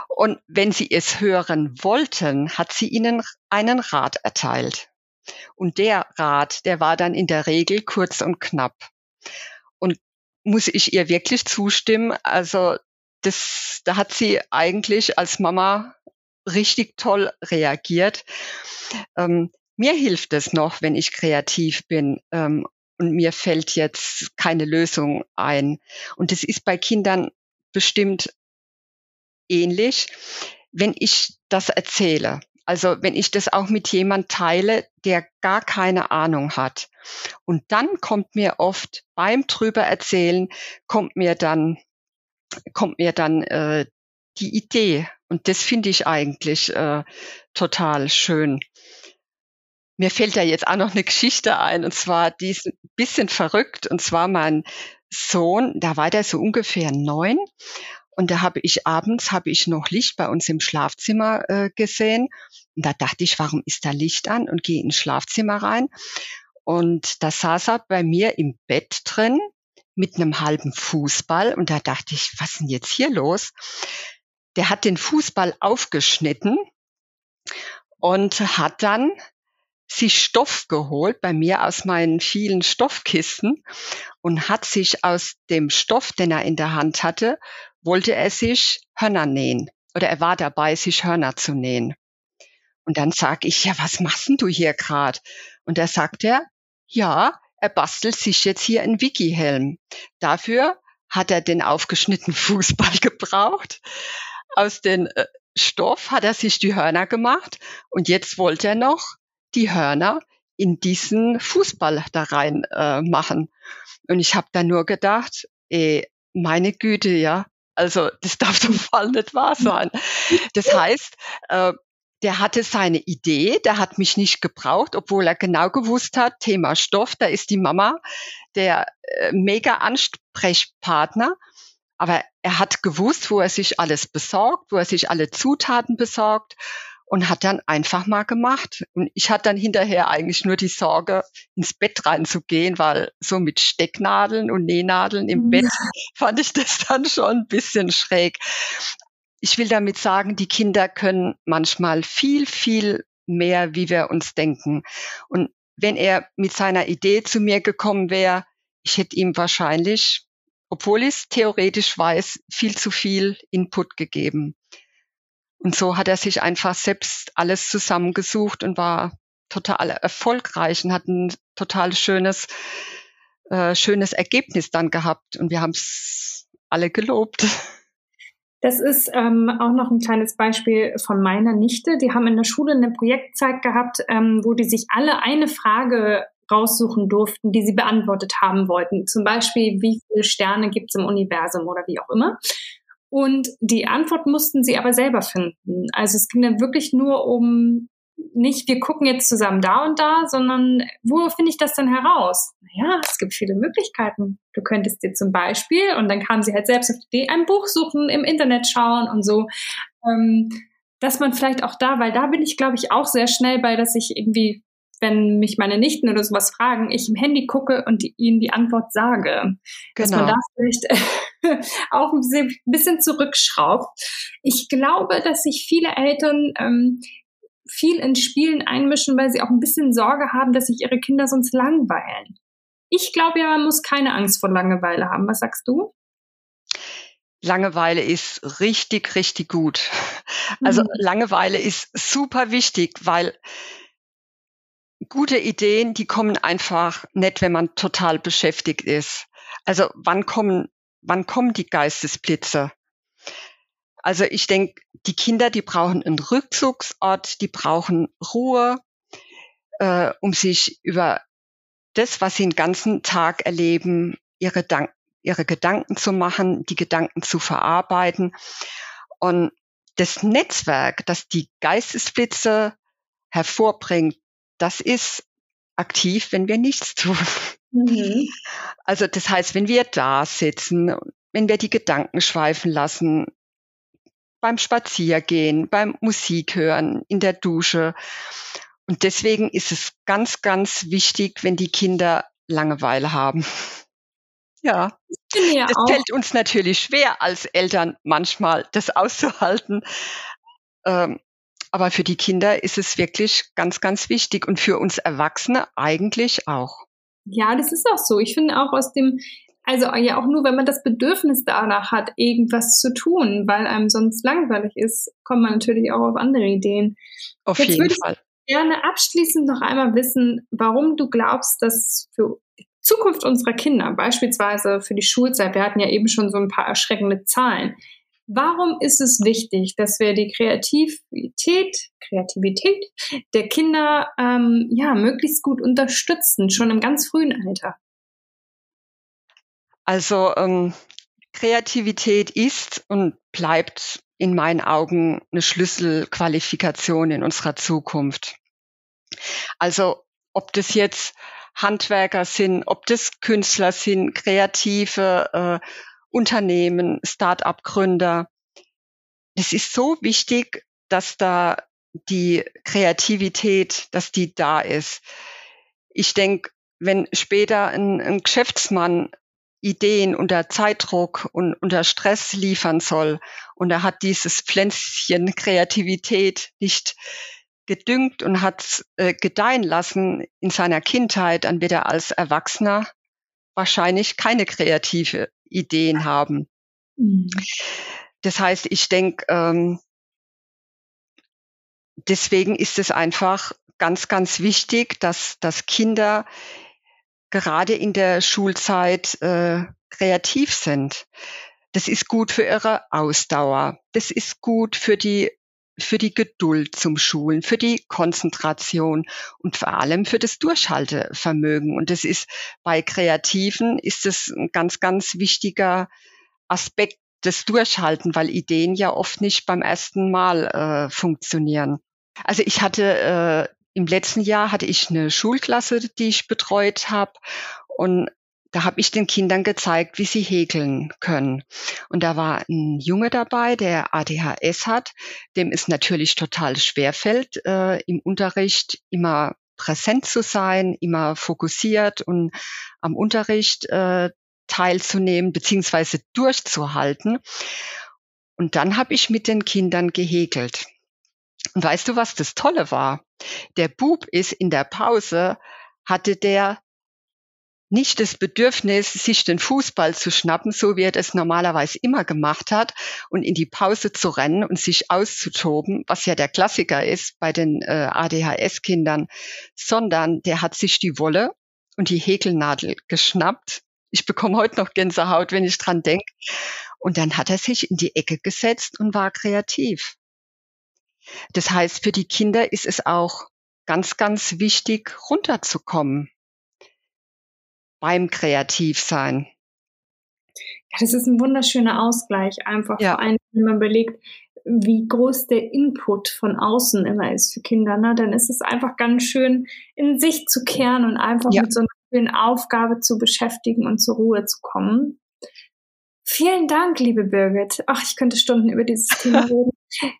Und wenn sie es hören wollten, hat sie ihnen einen Rat erteilt. Und der Rat, der war dann in der Regel kurz und knapp. Und muss ich ihr wirklich zustimmen? Also das, da hat sie eigentlich als Mama richtig toll reagiert. Ähm, mir hilft es noch, wenn ich kreativ bin ähm, und mir fällt jetzt keine Lösung ein. Und es ist bei Kindern bestimmt ähnlich, wenn ich das erzähle. Also wenn ich das auch mit jemand teile, der gar keine Ahnung hat. Und dann kommt mir oft beim drüber erzählen, kommt mir dann, kommt mir dann äh, die Idee. Und das finde ich eigentlich äh, total schön. Mir fällt da jetzt auch noch eine Geschichte ein, und zwar, die ist ein bisschen verrückt. Und zwar mein Sohn, da war der so ungefähr neun. Und da habe ich abends habe ich noch Licht bei uns im Schlafzimmer äh, gesehen. Und da dachte ich, warum ist da Licht an? Und gehe ins Schlafzimmer rein. Und da saß er bei mir im Bett drin mit einem halben Fußball. Und da dachte ich, was ist denn jetzt hier los? Der hat den Fußball aufgeschnitten und hat dann sich Stoff geholt bei mir aus meinen vielen Stoffkisten und hat sich aus dem Stoff, den er in der Hand hatte, wollte er sich Hörner nähen. Oder er war dabei, sich Hörner zu nähen. Und dann sag ich, ja, was machst du hier grad? Und da sagt er, ja, er bastelt sich jetzt hier einen Wiki-Helm. Dafür hat er den aufgeschnittenen Fußball gebraucht. Aus dem äh, Stoff hat er sich die Hörner gemacht und jetzt wollte er noch die Hörner in diesen Fußball da rein äh, machen. Und ich habe da nur gedacht, ey, meine Güte, ja, also das darf doch voll nicht wahr sein. Das heißt, äh, der hatte seine Idee, der hat mich nicht gebraucht, obwohl er genau gewusst hat, Thema Stoff, da ist die Mama der äh, mega Ansprechpartner. Aber er hat gewusst, wo er sich alles besorgt, wo er sich alle Zutaten besorgt und hat dann einfach mal gemacht. Und ich hatte dann hinterher eigentlich nur die Sorge, ins Bett reinzugehen, weil so mit Stecknadeln und Nähnadeln im mhm. Bett fand ich das dann schon ein bisschen schräg. Ich will damit sagen, die Kinder können manchmal viel, viel mehr, wie wir uns denken. Und wenn er mit seiner Idee zu mir gekommen wäre, ich hätte ihm wahrscheinlich, obwohl ich es theoretisch weiß, viel zu viel Input gegeben. Und so hat er sich einfach selbst alles zusammengesucht und war total erfolgreich und hat ein total schönes, äh, schönes Ergebnis dann gehabt. Und wir haben es alle gelobt. Das ist ähm, auch noch ein kleines Beispiel von meiner Nichte. Die haben in der Schule eine Projektzeit gehabt, ähm, wo die sich alle eine Frage raussuchen durften, die sie beantwortet haben wollten. Zum Beispiel, wie viele Sterne gibt es im Universum oder wie auch immer. Und die Antwort mussten sie aber selber finden. Also es ging dann wirklich nur um nicht, wir gucken jetzt zusammen da und da, sondern wo finde ich das denn heraus? Naja, es gibt viele Möglichkeiten. Du könntest dir zum Beispiel, und dann kam sie halt selbst auf die Idee, ein Buch suchen, im Internet schauen und so. Ähm, dass man vielleicht auch da, weil da bin ich, glaube ich, auch sehr schnell bei, dass ich irgendwie wenn mich meine Nichten oder sowas fragen, ich im Handy gucke und die, ihnen die Antwort sage. Genau. Dass man genau. da vielleicht auch ein bisschen zurückschraubt. Ich glaube, dass sich viele Eltern ähm, viel in Spielen einmischen, weil sie auch ein bisschen Sorge haben, dass sich ihre Kinder sonst langweilen. Ich glaube ja, man muss keine Angst vor Langeweile haben. Was sagst du? Langeweile ist richtig, richtig gut. Also mhm. Langeweile ist super wichtig, weil gute Ideen, die kommen einfach nicht, wenn man total beschäftigt ist. Also wann kommen, wann kommen die Geistesblitze? Also ich denke, die Kinder, die brauchen einen Rückzugsort, die brauchen Ruhe, äh, um sich über das, was sie den ganzen Tag erleben, ihre, ihre Gedanken zu machen, die Gedanken zu verarbeiten. Und das Netzwerk, das die Geistesblitze hervorbringt, das ist aktiv, wenn wir nichts tun. Mhm. Also das heißt, wenn wir da sitzen, wenn wir die Gedanken schweifen lassen, beim Spaziergehen, beim Musik hören, in der Dusche. Und deswegen ist es ganz, ganz wichtig, wenn die Kinder Langeweile haben. Ja, ja das auch. fällt uns natürlich schwer als Eltern manchmal, das auszuhalten. Ähm, aber für die Kinder ist es wirklich ganz, ganz wichtig und für uns Erwachsene eigentlich auch. Ja, das ist auch so. Ich finde auch aus dem, also ja auch nur, wenn man das Bedürfnis danach hat, irgendwas zu tun, weil einem sonst langweilig ist, kommt man natürlich auch auf andere Ideen. Auf Jetzt jeden Fall. Ich gerne abschließend noch einmal wissen, warum du glaubst, dass für die Zukunft unserer Kinder, beispielsweise für die Schulzeit, wir hatten ja eben schon so ein paar erschreckende Zahlen, Warum ist es wichtig, dass wir die Kreativität, Kreativität der Kinder ähm, ja möglichst gut unterstützen, schon im ganz frühen Alter? Also ähm, Kreativität ist und bleibt in meinen Augen eine Schlüsselqualifikation in unserer Zukunft. Also ob das jetzt Handwerker sind, ob das Künstler sind, Kreative, äh, Unternehmen, Start-up-Gründer. Es ist so wichtig, dass da die Kreativität, dass die da ist. Ich denke, wenn später ein, ein Geschäftsmann Ideen unter Zeitdruck und unter Stress liefern soll und er hat dieses Pflänzchen Kreativität nicht gedüngt und hat äh, gedeihen lassen in seiner Kindheit, dann wird er als Erwachsener wahrscheinlich keine kreative Ideen haben. Mhm. Das heißt, ich denke, ähm, deswegen ist es einfach ganz, ganz wichtig, dass, dass Kinder gerade in der Schulzeit äh, kreativ sind. Das ist gut für ihre Ausdauer. Das ist gut für die für die Geduld zum Schulen, für die Konzentration und vor allem für das Durchhaltevermögen. Und das ist bei Kreativen ist es ein ganz, ganz wichtiger Aspekt des Durchhalten, weil Ideen ja oft nicht beim ersten Mal äh, funktionieren. Also ich hatte äh, im letzten Jahr hatte ich eine Schulklasse, die ich betreut habe und da habe ich den Kindern gezeigt, wie sie häkeln können. Und da war ein Junge dabei, der ADHS hat, dem es natürlich total schwer fällt, äh, im Unterricht immer präsent zu sein, immer fokussiert und am Unterricht äh, teilzunehmen beziehungsweise durchzuhalten. Und dann habe ich mit den Kindern gehäkelt. Und weißt du, was das Tolle war? Der Bub ist in der Pause, hatte der nicht das Bedürfnis, sich den Fußball zu schnappen, so wie er das normalerweise immer gemacht hat, und in die Pause zu rennen und sich auszutoben, was ja der Klassiker ist bei den äh, ADHS-Kindern, sondern der hat sich die Wolle und die Häkelnadel geschnappt. Ich bekomme heute noch Gänsehaut, wenn ich dran denke. Und dann hat er sich in die Ecke gesetzt und war kreativ. Das heißt, für die Kinder ist es auch ganz, ganz wichtig, runterzukommen beim Kreativsein. Ja, das ist ein wunderschöner Ausgleich, einfach ja. vor allem, wenn man überlegt, wie groß der Input von außen immer ist für Kinder, ne? dann ist es einfach ganz schön, in sich zu kehren und einfach ja. mit so einer schönen Aufgabe zu beschäftigen und zur Ruhe zu kommen. Vielen Dank, liebe Birgit. Ach, ich könnte Stunden über dieses Thema reden.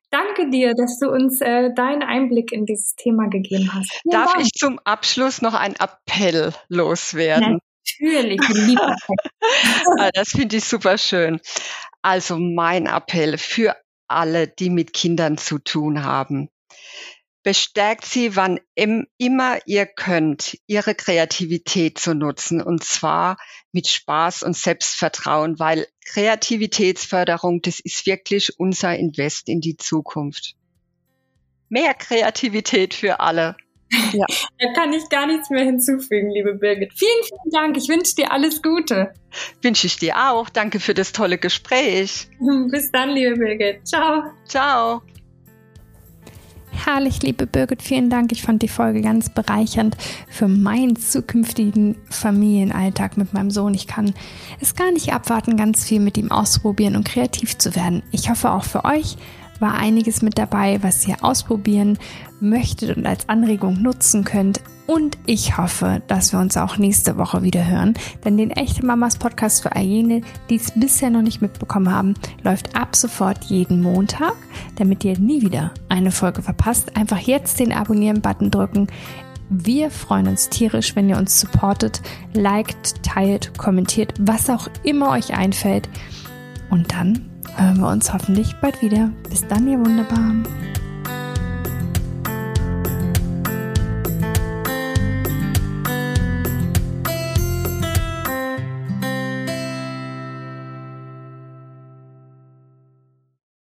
Danke dir, dass du uns äh, deinen Einblick in dieses Thema gegeben hast. Vielen Darf Dank. ich zum Abschluss noch einen Appell loswerden? Natürlich, ah, Das finde ich super schön. Also mein Appell für alle, die mit Kindern zu tun haben. Bestärkt sie, wann immer ihr könnt, ihre Kreativität zu nutzen und zwar mit Spaß und Selbstvertrauen, weil Kreativitätsförderung, das ist wirklich unser Invest in die Zukunft. Mehr Kreativität für alle. Ja. Da kann ich gar nichts mehr hinzufügen, liebe Birgit. Vielen, vielen Dank. Ich wünsche dir alles Gute. Wünsche ich dir auch. Danke für das tolle Gespräch. Bis dann, liebe Birgit. Ciao. Ciao. Herrlich, liebe Birgit, vielen Dank. Ich fand die Folge ganz bereichernd für meinen zukünftigen Familienalltag mit meinem Sohn. Ich kann es gar nicht abwarten, ganz viel mit ihm auszuprobieren und kreativ zu werden. Ich hoffe auch für euch war einiges mit dabei, was ihr ausprobieren möchtet und als Anregung nutzen könnt. Und ich hoffe, dass wir uns auch nächste Woche wieder hören, denn den Echte Mamas Podcast für all jene, die es bisher noch nicht mitbekommen haben, läuft ab sofort jeden Montag. Damit ihr nie wieder eine Folge verpasst, einfach jetzt den Abonnieren-Button drücken. Wir freuen uns tierisch, wenn ihr uns supportet, liked, teilt, kommentiert, was auch immer euch einfällt. Und dann hören wir uns hoffentlich bald wieder. Bis dann, ihr Wunderbaren.